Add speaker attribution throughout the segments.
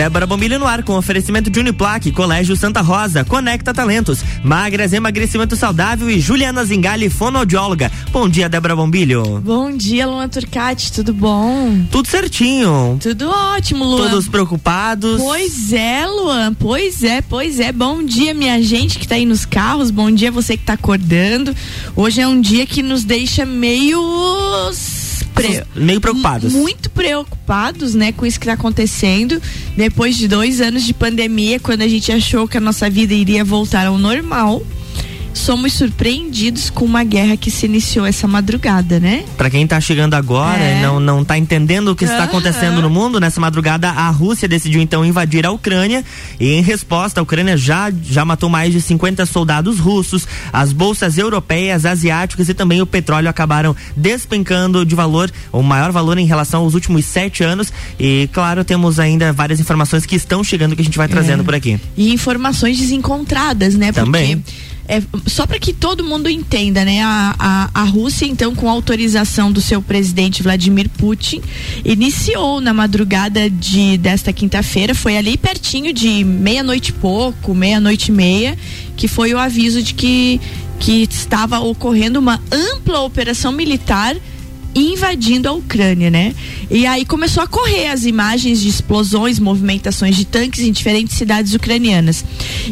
Speaker 1: Débora Bombilho no ar com oferecimento de Uniplaque, Colégio Santa Rosa, Conecta Talentos, Magras Emagrecimento Saudável e Juliana Zingali, fonoaudióloga. Bom dia, Débora Bombilho.
Speaker 2: Bom dia, Luan Turcati, tudo bom?
Speaker 1: Tudo certinho.
Speaker 2: Tudo ótimo, Luan.
Speaker 1: Todos preocupados.
Speaker 2: Pois é, Luan, pois é, pois é. Bom dia, minha gente que tá aí nos carros, bom dia você que tá acordando. Hoje é um dia que nos deixa meio
Speaker 1: Pre... meio preocupados.
Speaker 2: Muito preocupados, né, com isso que está acontecendo. Depois de dois anos de pandemia, quando a gente achou que a nossa vida iria voltar ao normal somos surpreendidos com uma guerra que se iniciou essa madrugada, né?
Speaker 1: Para quem tá chegando agora é. não não tá entendendo o que está acontecendo no mundo, nessa madrugada a Rússia decidiu então invadir a Ucrânia e em resposta a Ucrânia já já matou mais de 50 soldados russos. As bolsas europeias, asiáticas e também o petróleo acabaram despencando de valor, o maior valor em relação aos últimos sete anos. E claro, temos ainda várias informações que estão chegando que a gente vai trazendo é. por aqui.
Speaker 2: E informações desencontradas, né?
Speaker 1: Também.
Speaker 2: Porque é, só para que todo mundo entenda, né? A, a, a Rússia, então, com autorização do seu presidente Vladimir Putin, iniciou na madrugada de desta quinta-feira, foi ali pertinho de meia-noite e pouco, meia-noite e meia, que foi o aviso de que, que estava ocorrendo uma ampla operação militar invadindo a Ucrânia, né? E aí começou a correr as imagens de explosões, movimentações de tanques em diferentes cidades ucranianas.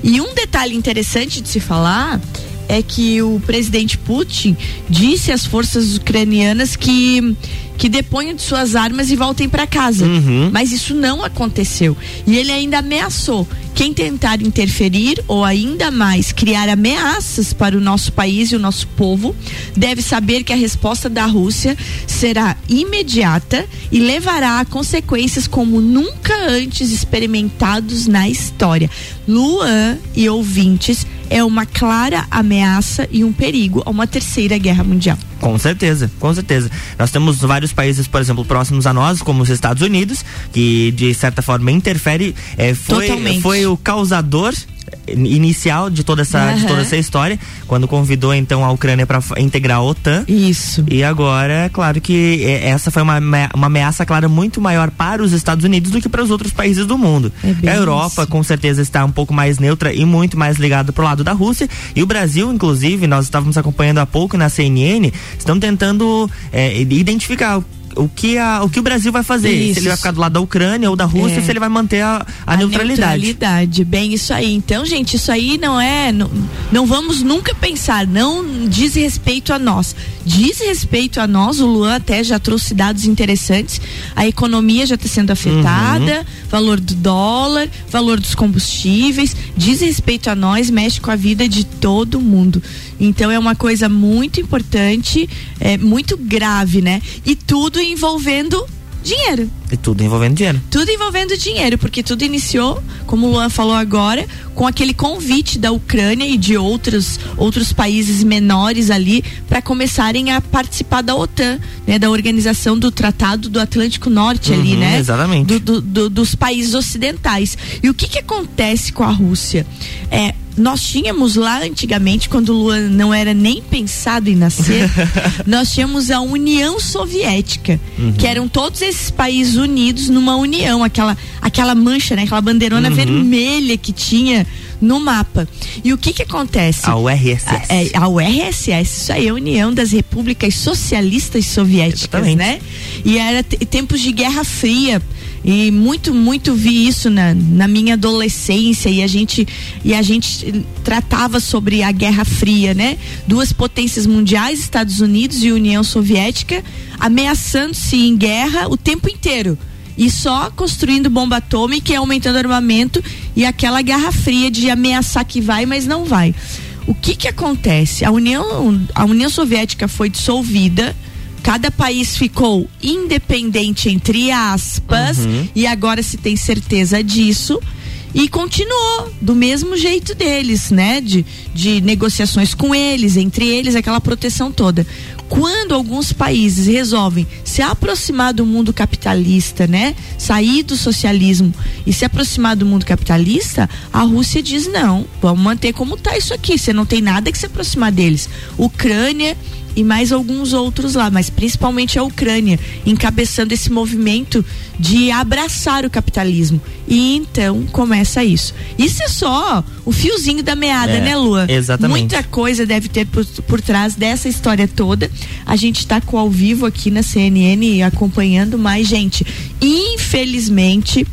Speaker 2: E um detalhe interessante de se falar é que o presidente Putin disse às forças ucranianas que que deponham de suas armas e voltem para casa. Uhum. Mas isso não aconteceu. E ele ainda ameaçou quem tentar interferir ou ainda mais criar ameaças para o nosso país e o nosso povo deve saber que a resposta da Rússia será imediata e levará a consequências como nunca antes experimentados na história. Luan e ouvintes é uma clara ameaça e um perigo a uma terceira guerra mundial.
Speaker 1: Com certeza, com certeza. Nós temos vários países, por exemplo, próximos a nós, como os Estados Unidos, que de certa forma interfere, é, foi, foi o causador inicial de toda essa, uhum. de toda essa história, quando convidou então a Ucrânia para integrar a OTAN.
Speaker 2: Isso.
Speaker 1: E agora, é claro que é, essa foi uma, uma ameaça, claro, muito maior para os Estados Unidos do que para os outros países do mundo. É a Europa, isso. com certeza, está um pouco mais neutra e muito mais ligada pro lado da Rússia. E o Brasil, inclusive, nós estávamos acompanhando há pouco na CNN, estão tentando é, identificar o que, a, o que o Brasil vai fazer. Isso. Se ele vai ficar do lado da Ucrânia ou da Rússia, é. se ele vai manter a, a, a neutralidade.
Speaker 2: neutralidade. Bem, isso aí. Então, gente, isso aí não é. Não, não vamos nunca pensar, não diz respeito a nós. Diz respeito a nós, o Luan até já trouxe dados interessantes. A economia já está sendo afetada, uhum. valor do dólar, valor dos combustíveis. Diz respeito a nós, mexe com a vida de todo mundo. Então é uma coisa muito importante, é muito grave, né? E tudo envolvendo dinheiro.
Speaker 1: E tudo envolvendo dinheiro.
Speaker 2: Tudo envolvendo dinheiro, porque tudo iniciou, como o Luan falou agora, com aquele convite da Ucrânia e de outros, outros países menores ali para começarem a participar da OTAN, né? Da organização do Tratado do Atlântico Norte uhum, ali, né?
Speaker 1: Exatamente.
Speaker 2: Do, do, do, dos países ocidentais. E o que que acontece com a Rússia? É, nós tínhamos lá antigamente, quando o Luan não era nem pensado em nascer, nós tínhamos a União Soviética, uhum. que eram todos esses países unidos numa união, aquela, aquela mancha, né? Aquela bandeirona uhum. vermelha que tinha no mapa. E o que que acontece?
Speaker 1: A URSS.
Speaker 2: A, é, a URSS, isso aí é a União das Repúblicas Socialistas Soviéticas, Exatamente. né? E era tempos de Guerra Fria. E muito, muito vi isso na, na minha adolescência e a gente e a gente tratava sobre a Guerra Fria, né? Duas potências mundiais, Estados Unidos e União Soviética, ameaçando-se em guerra o tempo inteiro e só construindo bomba atômica e aumentando armamento e aquela guerra fria de ameaçar que vai, mas não vai. O que que acontece? A União, a União Soviética foi dissolvida, cada país ficou independente entre aspas uhum. e agora se tem certeza disso e continuou do mesmo jeito deles, né? De, de negociações com eles, entre eles, aquela proteção toda. Quando alguns países resolvem se aproximar do mundo capitalista, né? Sair do socialismo e se aproximar do mundo capitalista, a Rússia diz não, vamos manter como tá isso aqui. Você não tem nada que se aproximar deles. Ucrânia e mais alguns outros lá, mas principalmente a Ucrânia, encabeçando esse movimento de abraçar o capitalismo. E então começa isso. Isso é só o fiozinho da meada,
Speaker 1: É,
Speaker 2: né, Lua?
Speaker 1: exatamente.
Speaker 2: Muita coisa deve ter por, por trás dessa história toda. A gente está com ao vivo aqui na CNN acompanhando, mas, gente, infelizmente.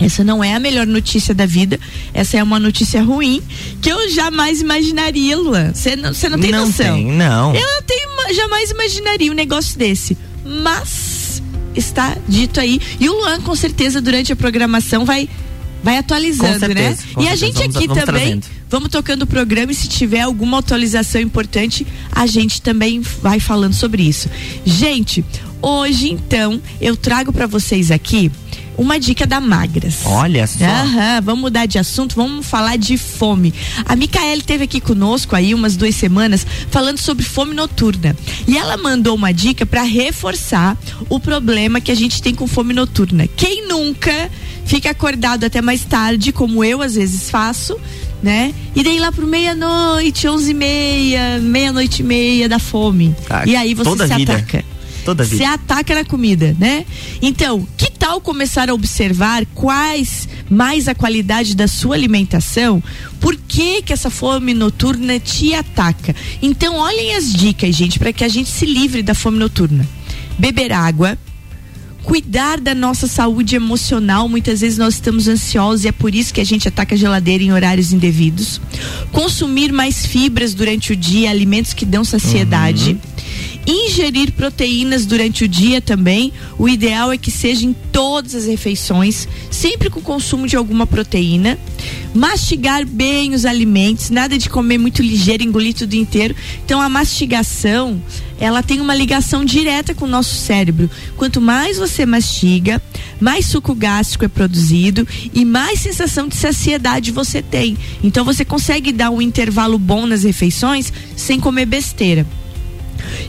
Speaker 2: Essa não é a melhor notícia da vida. Essa é uma notícia ruim que eu jamais imaginaria, Luan. Você não, cê não tem
Speaker 1: não
Speaker 2: noção.
Speaker 1: tem, não.
Speaker 2: Eu não tenho, jamais imaginaria um negócio desse. Mas está dito aí. E o Luan, com certeza, durante a programação, vai, vai atualizando,
Speaker 1: Com certeza,
Speaker 2: né? e a
Speaker 1: certeza.
Speaker 2: gente
Speaker 1: Vamos-
Speaker 2: aqui
Speaker 1: vamos
Speaker 2: também.
Speaker 1: trazendo.
Speaker 2: Vamos tocando o programa e se tiver alguma atualização importante, a gente também vai falando sobre isso. Gente, hoje então eu trago para vocês aqui uma dica da Magras.
Speaker 1: Olha só.
Speaker 2: Aham, vamos mudar de assunto, vamos falar de fome. A Micaele esteve aqui conosco aí umas duas semanas falando sobre fome noturna. E ela mandou uma dica para reforçar o problema que a gente tem com fome noturna. Quem nunca fica acordado até mais tarde, como eu às vezes faço, né? E daí lá pro meia-noite, onze e meia, meia-noite e meia da fome.
Speaker 1: Ah,
Speaker 2: e aí você se
Speaker 1: vida. Toda vida.
Speaker 2: ataca na comida, né? Então, que tal começar a observar quais mais a qualidade da sua alimentação? Por que que essa fome noturna te ataca? Então, olhem as dicas, gente, para que a gente se livre da fome noturna. Beber água, cuidar da nossa saúde emocional. Muitas vezes nós estamos ansiosos e é por isso que a gente ataca a geladeira em horários indevidos. Consumir mais fibras durante o dia, alimentos que dão saciedade. Ingerir proteínas durante o dia também. O ideal é que seja em todas as refeições, sempre com o consumo de alguma proteína. Mastigar bem os alimentos, nada de comer muito ligeiro, engolir tudo inteiro. Então a mastigação, ela tem uma ligação direta com o nosso cérebro. Quanto mais você mastiga, mais suco gástrico é produzido e mais sensação de saciedade você tem. Então você consegue dar um intervalo bom nas refeições sem comer besteira.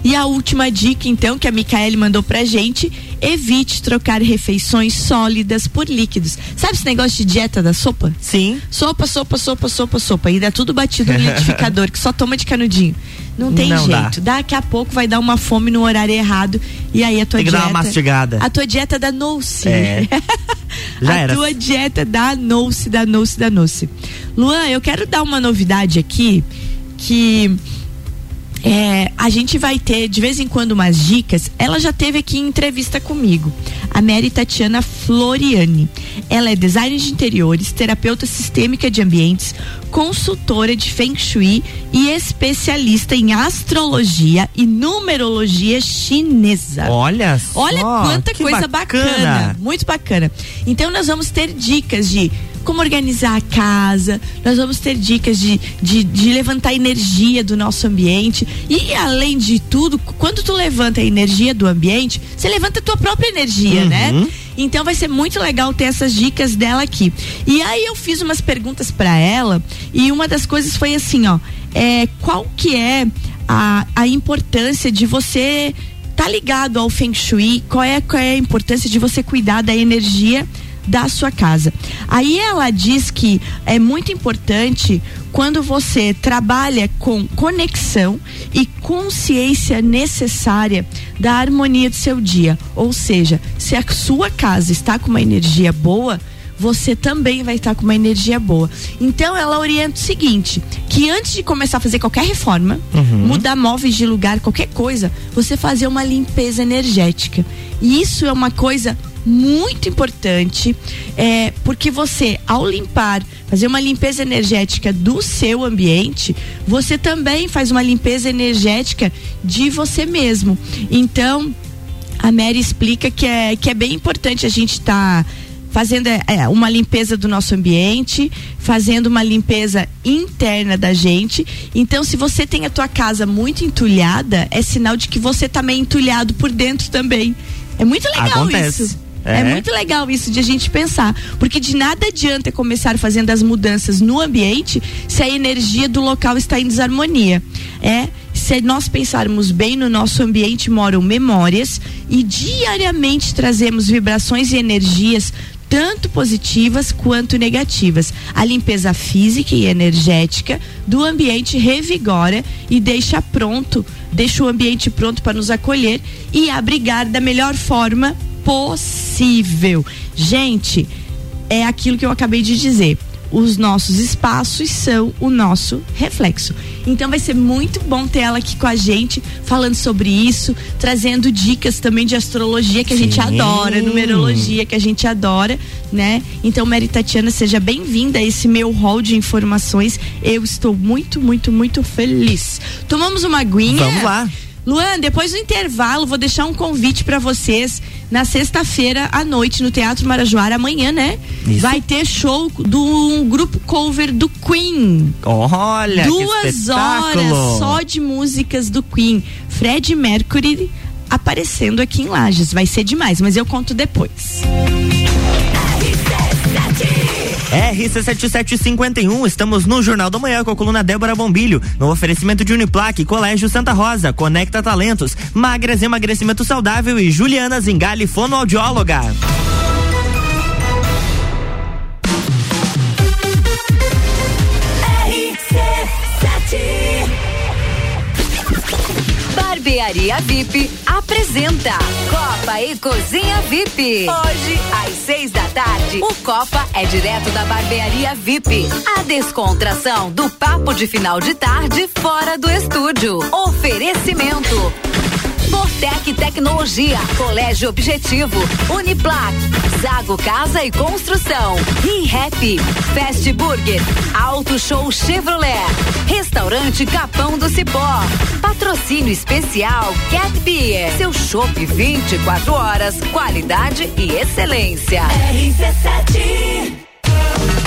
Speaker 2: E a última dica, então, que a Micaele mandou pra gente: evite trocar refeições sólidas por líquidos. Sabe esse negócio de dieta da sopa?
Speaker 1: Sim.
Speaker 2: Sopa, sopa, sopa, sopa, sopa. E dá tudo batido no liquidificador, que só toma de canudinho. Não tem
Speaker 1: Não dá.
Speaker 2: jeito. Daqui a pouco vai dar uma fome no horário errado. E aí a tua
Speaker 1: Tem que
Speaker 2: dieta.
Speaker 1: dar uma mastigada.
Speaker 2: A tua dieta da Nouce.
Speaker 1: É. Já
Speaker 2: a
Speaker 1: era.
Speaker 2: tua dieta da Nouce, da Nouce, da Nouce. Luan, eu quero dar uma novidade aqui que é, a gente vai ter de vez em quando umas dicas. Ela já teve aqui em entrevista comigo, a Mary Tatiana Floriani. Ela é designer de interiores, terapeuta sistêmica de ambientes, consultora de Feng Shui e especialista em astrologia e numerologia chinesa.
Speaker 1: Olha só.
Speaker 2: Olha quanta coisa bacana. Muito bacana. Então nós vamos ter dicas de como organizar a casa, nós vamos ter dicas de, de, de levantar a energia do nosso ambiente. E além de tudo, quando tu levanta a energia do ambiente, você levanta a tua própria energia,
Speaker 1: Uhum.
Speaker 2: né? Então vai ser muito legal ter essas dicas dela aqui. E aí eu fiz umas perguntas para ela e uma das coisas foi assim, ó, é, qual que é a, a importância de você tá ligado ao Feng Shui? Qual é, qual é a importância de você cuidar da energia da sua casa? Aí ela diz que é muito importante quando você trabalha com conexão e consciência necessária da harmonia do seu dia. Ou seja, se a sua casa está com uma energia boa, você também vai estar com uma energia boa. Então ela orienta o seguinte: que antes de começar a fazer qualquer reforma, mudar móveis de lugar, qualquer coisa, você fazer uma limpeza energética. E isso é uma coisa muito importante, é, porque você, ao limpar, fazer uma limpeza energética do seu ambiente, você também faz uma limpeza energética de você mesmo. Então, a Mary explica que é, que é bem importante a gente estar. fazendo é, uma limpeza do nosso ambiente, fazendo uma limpeza interna da gente. Então, se você tem a tua casa muito entulhada, é sinal de que você tá meio entulhado por dentro também. É muito legal
Speaker 1: Acontece.
Speaker 2: isso. É.
Speaker 1: É.
Speaker 2: muito legal isso de a gente pensar, porque de nada adianta começar fazendo as mudanças no ambiente se a energia do local está em desarmonia. É, se nós pensarmos bem no nosso ambiente moram memórias e diariamente trazemos vibrações e energias tanto positivas quanto negativas. A limpeza física e energética do ambiente revigora e deixa pronto, deixa o ambiente pronto para nos acolher e abrigar da melhor forma possível. Gente, é aquilo que eu acabei de dizer os nossos espaços são o nosso reflexo. Então vai ser muito bom ter ela aqui com a gente, falando sobre isso, trazendo dicas também de astrologia que a Sim. gente adora, numerologia que a gente adora, né? Então, Mary Tatiana, seja bem-vinda a esse meu hall de informações. Eu estou muito, muito, muito feliz. Tomamos uma aguinha.
Speaker 1: Vamos lá.
Speaker 2: Luan, depois do intervalo, vou deixar um convite para vocês na sexta-feira à noite no Teatro Marajoara, amanhã, né? Isso. Vai ter show do um grupo cover do Queen.
Speaker 1: Olha,
Speaker 2: duas horas só de músicas do Queen. Fred Mercury aparecendo aqui em Lages. Vai ser demais, mas eu conto depois.
Speaker 1: RC7751, estamos no Jornal da Manhã com a coluna Débora Bombilho, no oferecimento de Uniplaque, Colégio Santa Rosa, Conecta Talentos, Magras Emagrecimento Saudável e Juliana Zingali, fonoaudióloga.
Speaker 3: Barbearia VIP apresenta Copa e Cozinha VIP. Hoje, às seis da tarde, o Copa é direto da Barbearia VIP. A descontração do papo de final de tarde fora do estúdio. Oferecimento. Fortec Tecnologia, Colégio Objetivo, Uniplac, Zago Casa e Construção, ReHap, Fast Burger, Auto Show Chevrolet, Restaurante Capão do Cipó, Patrocínio Especial Cat Beer, seu chopp 24 horas, qualidade e excelência. RC7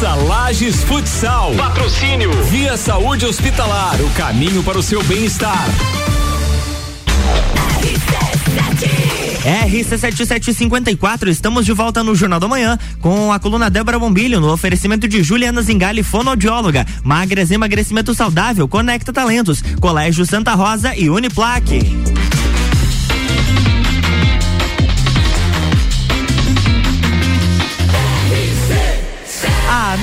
Speaker 4: Taça Lages Futsal. Patrocínio. Via Saúde Hospitalar. O caminho para o seu bem-estar.
Speaker 1: RC7754, estamos de volta no Jornal da Manhã com a coluna Débora Bombilho no oferecimento de Juliana Zingali, fonoaudióloga, Magras Emagrecimento Saudável, Conecta Talentos, Colégio Santa Rosa e Uniplaque.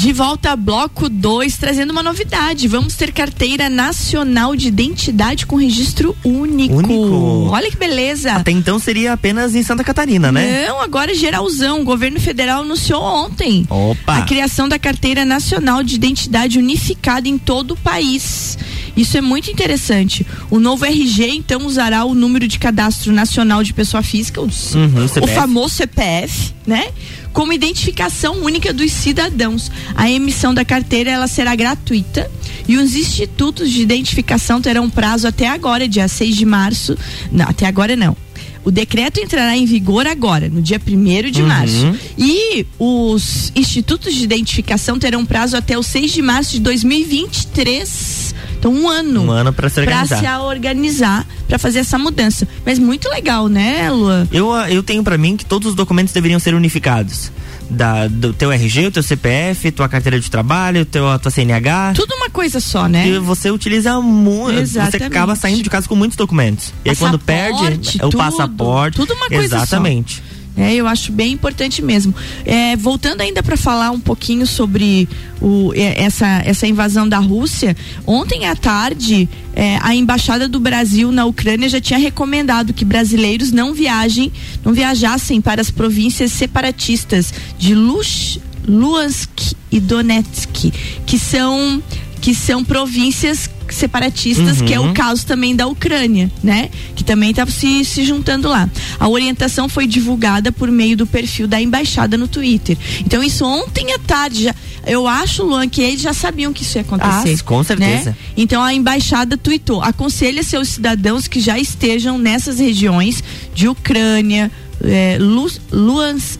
Speaker 2: De volta a bloco 2, trazendo uma novidade. Vamos ter carteira nacional de identidade com registro único.
Speaker 1: Único.
Speaker 2: Olha que beleza.
Speaker 1: Até então seria apenas em Santa Catarina, né?
Speaker 2: Não, agora é geralzão. O governo federal anunciou ontem
Speaker 1: Opa.
Speaker 2: a criação da carteira nacional de identidade unificada em todo o país. Isso é muito interessante. O novo RG, então, usará o número de cadastro nacional de pessoa física, o,
Speaker 1: Uhum,
Speaker 2: o famoso CPF, né? Como identificação única dos cidadãos. A emissão da carteira ela será gratuita e os institutos de identificação terão prazo até agora, dia 6 de março. Não, até agora não. O decreto entrará em vigor agora, no dia 1 de
Speaker 1: Uhum.
Speaker 2: março. E os institutos de identificação terão prazo até o 6 de março de 2023. Então, um ano.
Speaker 1: Um ano pra se
Speaker 2: Pra
Speaker 1: organizar.
Speaker 2: se organizar, pra fazer essa mudança. Mas muito legal, né, Lua?
Speaker 1: Eu, ah, eu tenho pra mim que todos os documentos deveriam ser unificados. Da, do teu RG, o teu CPF, tua carteira de trabalho, teu, a tua CNH.
Speaker 2: Tudo uma coisa só, né?
Speaker 1: E você utiliza muito. Você
Speaker 2: Exatamente.
Speaker 1: acaba saindo de casa com muitos documentos. E aí quando perde, é o
Speaker 2: tudo.
Speaker 1: passaporte.
Speaker 2: Tudo uma coisa só.
Speaker 1: Exatamente.
Speaker 2: É, eu acho bem importante mesmo. É, voltando ainda para falar um pouquinho sobre o, é, essa, essa invasão da Rússia, ontem à tarde é, a embaixada do Brasil na Ucrânia já tinha recomendado que brasileiros não viajem, não viajassem para as províncias separatistas de Lush, Luhansk e Donetsk, que são que são províncias separatistas, que é o caso também da Ucrânia, né? Que também está se, se juntando lá. A orientação foi divulgada por meio do perfil da embaixada no Twitter. Então, isso ontem à tarde, já, eu acho, Luan, que eles já sabiam que isso ia acontecer.
Speaker 1: Ah, com certeza.
Speaker 2: né? Então, a embaixada tweetou: aconselha seus cidadãos que já estejam nessas regiões de Ucrânia. É, Lu, Luans,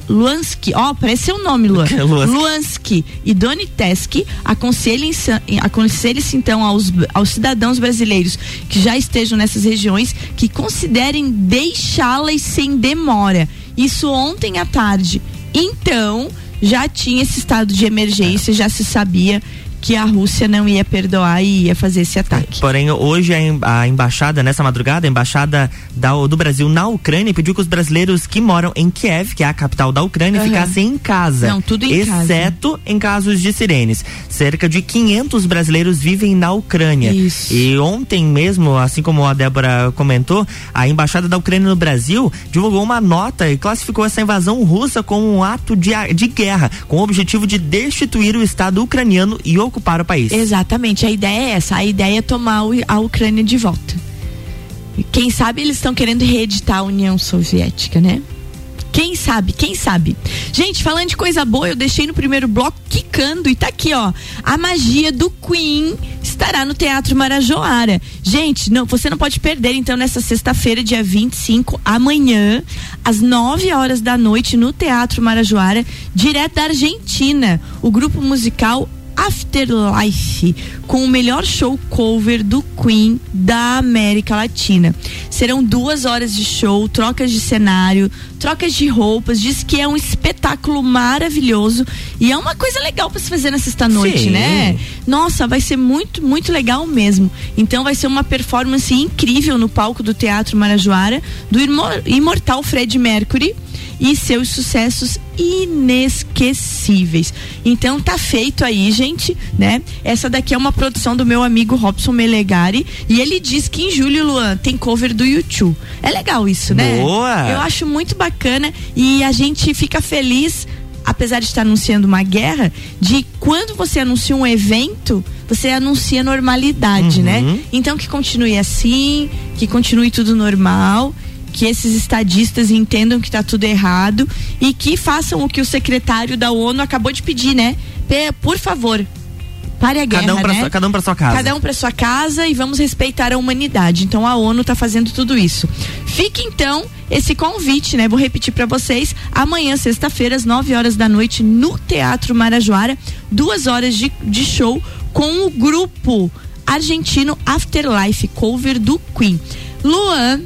Speaker 2: ó, parece seu nome, Luan.
Speaker 1: Luansk
Speaker 2: e Donetsk aconselhem-se aconselhem-se, então aos, aos cidadãos brasileiros que já estejam nessas regiões que considerem deixá-las sem demora. Isso ontem à tarde. Então, já tinha esse estado de emergência, já se sabia que a Rússia não ia perdoar e ia fazer esse ataque.
Speaker 1: Porém, hoje a, em- a embaixada, nessa madrugada, a embaixada da- do Brasil na Ucrânia pediu que os brasileiros que moram em Kiev, que é a capital da Ucrânia,
Speaker 2: Aham.
Speaker 1: ficassem em casa.
Speaker 2: Não, tudo em casa.
Speaker 1: exceto em casos de sirenes. Cerca de 500 brasileiros vivem na Ucrânia.
Speaker 2: Isso.
Speaker 1: E ontem mesmo, assim como a Débora comentou, a embaixada da Ucrânia no Brasil divulgou uma nota e classificou essa invasão russa como um ato de, de guerra, com o objetivo de destituir o Estado ucraniano e ocupar o país.
Speaker 2: Exatamente, a ideia é essa, a ideia é tomar a Ucrânia de volta. Quem sabe eles estão querendo reeditar a União Soviética, né? Quem sabe, quem sabe. Gente, falando de coisa boa, eu deixei no primeiro bloco quicando e tá aqui, ó. A magia do Queen estará no Teatro Marajoara. Gente, não, você não pode perder, então, nessa sexta-feira, dia 25, amanhã, às 9 horas da noite, no Teatro Marajoara, direto da Argentina. O grupo musical Afterlife, com o melhor show cover do Queen da América Latina. Serão duas horas de show, trocas de cenário, trocas de roupas. Diz que é um espetáculo maravilhoso e é uma coisa legal para se fazer na sexta-noite, né? Nossa, vai ser muito, muito legal mesmo. Então vai ser uma performance incrível no palco do Teatro Marajoara do imor- imortal Fred Mercury e seus sucessos inesquecíveis. Então tá feito aí, gente, né? Essa daqui é uma produção do meu amigo Robson Melegari e ele diz que em julho, Luan, tem cover do YouTube. É legal isso, né?
Speaker 1: Boa!
Speaker 2: Eu acho muito bacana e a gente fica feliz apesar de estar anunciando uma guerra, de quando você anuncia um evento, você anuncia normalidade,
Speaker 1: Uhum.
Speaker 2: né? Então que continue assim, que continue tudo normal, que esses estadistas entendam que está tudo errado e que façam o que o secretário da ONU acabou de pedir, né? Por favor, pare a guerra,
Speaker 1: Cada um, pra
Speaker 2: né?
Speaker 1: sua, um sua casa.
Speaker 2: Cada um para sua casa e vamos respeitar a humanidade. Então a ONU está fazendo tudo isso. Fique então esse convite, né? Vou repetir para vocês. Amanhã, sexta-feira, às 9 horas da noite, no Teatro Marajoara, duas horas de, de show com o grupo argentino Afterlife, cover do Queen. Luan,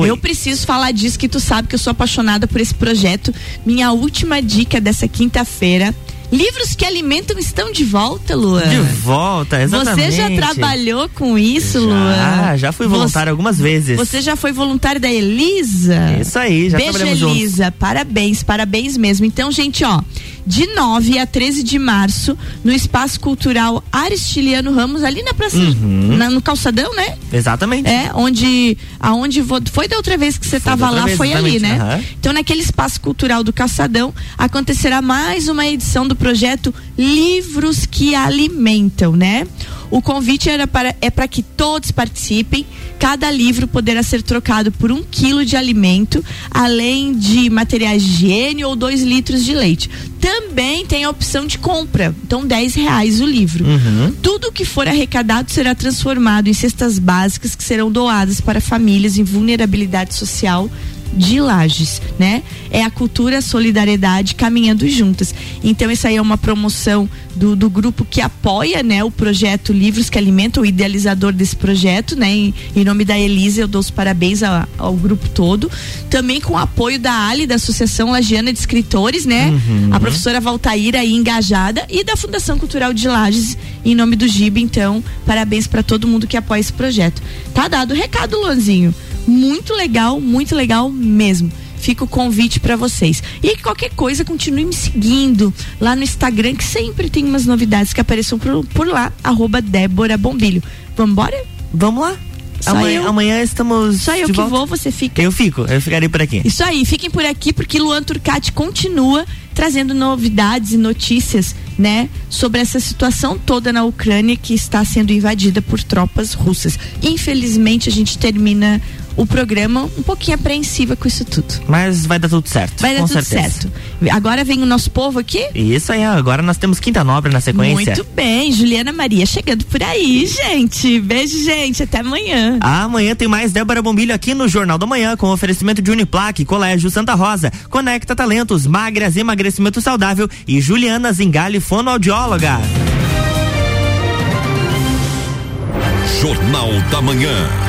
Speaker 1: Oi.
Speaker 2: eu preciso falar disso que tu sabe que eu sou apaixonada por esse projeto. Minha última dica dessa quinta-feira. Livros que alimentam estão de volta, Luan.
Speaker 1: De volta, exatamente.
Speaker 2: Você já trabalhou com isso,
Speaker 1: Já,
Speaker 2: Luan?
Speaker 1: já fui voluntário algumas vezes.
Speaker 2: Você já foi voluntário da Elisa?
Speaker 1: Isso aí, já
Speaker 2: Beijo,
Speaker 1: trabalhamos juntos.
Speaker 2: Elisa. Parabéns, parabéns mesmo. Então, gente, ó, de 9 a 13 de março, no Espaço Cultural Aristiliano Ramos, ali na praça,
Speaker 1: Uhum.
Speaker 2: na- no calçadão, né?
Speaker 1: Exatamente.
Speaker 2: É, onde, aonde foi da outra vez que você estava lá,
Speaker 1: vez,
Speaker 2: foi ali, né?
Speaker 1: aham.
Speaker 2: Então, naquele espaço cultural do Calçadão, acontecerá mais uma edição do projeto Livros que Alimentam, né? O convite era para, é para que todos participem. Cada livro poderá ser trocado por um quilo de alimento, além de materiais de higiene ou dois litros de leite. Também tem a opção de compra, então 10 reais o livro.
Speaker 1: Uhum.
Speaker 2: Tudo que for arrecadado será transformado em cestas básicas que serão doadas para famílias em vulnerabilidade social de Lages, né? É a cultura, a solidariedade caminhando juntas. Então, essa aí é uma promoção do, do grupo que apoia, né, o projeto Livros que Alimentam, o idealizador desse projeto, né? Em, em nome da Elisa, eu dou os parabéns a, ao grupo todo. Também com o apoio da Ali, da Associação Lagiana de Escritores, né?
Speaker 1: Uhum.
Speaker 2: A professora Valtaíra aí engajada e da Fundação Cultural de Lages, em nome do GIB, então, parabéns para todo mundo que apoia esse projeto. Tá dado o recado, Luanzinho muito legal, muito legal mesmo. Fica o convite para vocês. E qualquer coisa, continue me seguindo lá no Instagram, que sempre tem umas novidades que apareçam por, por lá, arroba Débora Bombilho. Vambora?
Speaker 1: Vamos lá. Amanhã, amanhã estamos.
Speaker 2: Só eu que
Speaker 1: volta.
Speaker 2: vou, você fica.
Speaker 1: Eu fico, eu ficarei por aqui.
Speaker 2: Isso aí, fiquem por aqui porque Luan Turcati continua trazendo novidades e notícias, né, sobre essa situação toda na Ucrânia que está sendo invadida por tropas russas. Infelizmente, a gente termina o programa um pouquinho apreensiva com isso tudo.
Speaker 1: Mas vai dar tudo certo.
Speaker 2: Vai dar
Speaker 1: com
Speaker 2: tudo
Speaker 1: certeza.
Speaker 2: certo. Agora vem o nosso povo aqui.
Speaker 1: Isso aí, agora nós temos Quinta Nobre na sequência.
Speaker 2: Muito bem, Juliana Maria chegando por aí, gente. Beijo, gente. Até amanhã.
Speaker 1: Amanhã tem mais Débora Bombilho aqui no Jornal da Manhã com oferecimento de Uniplaque, Colégio Santa Rosa, Conecta Talentos, Magras Emagrecimento Saudável e Juliana Zingali, fonoaudióloga.
Speaker 5: Jornal da Manhã.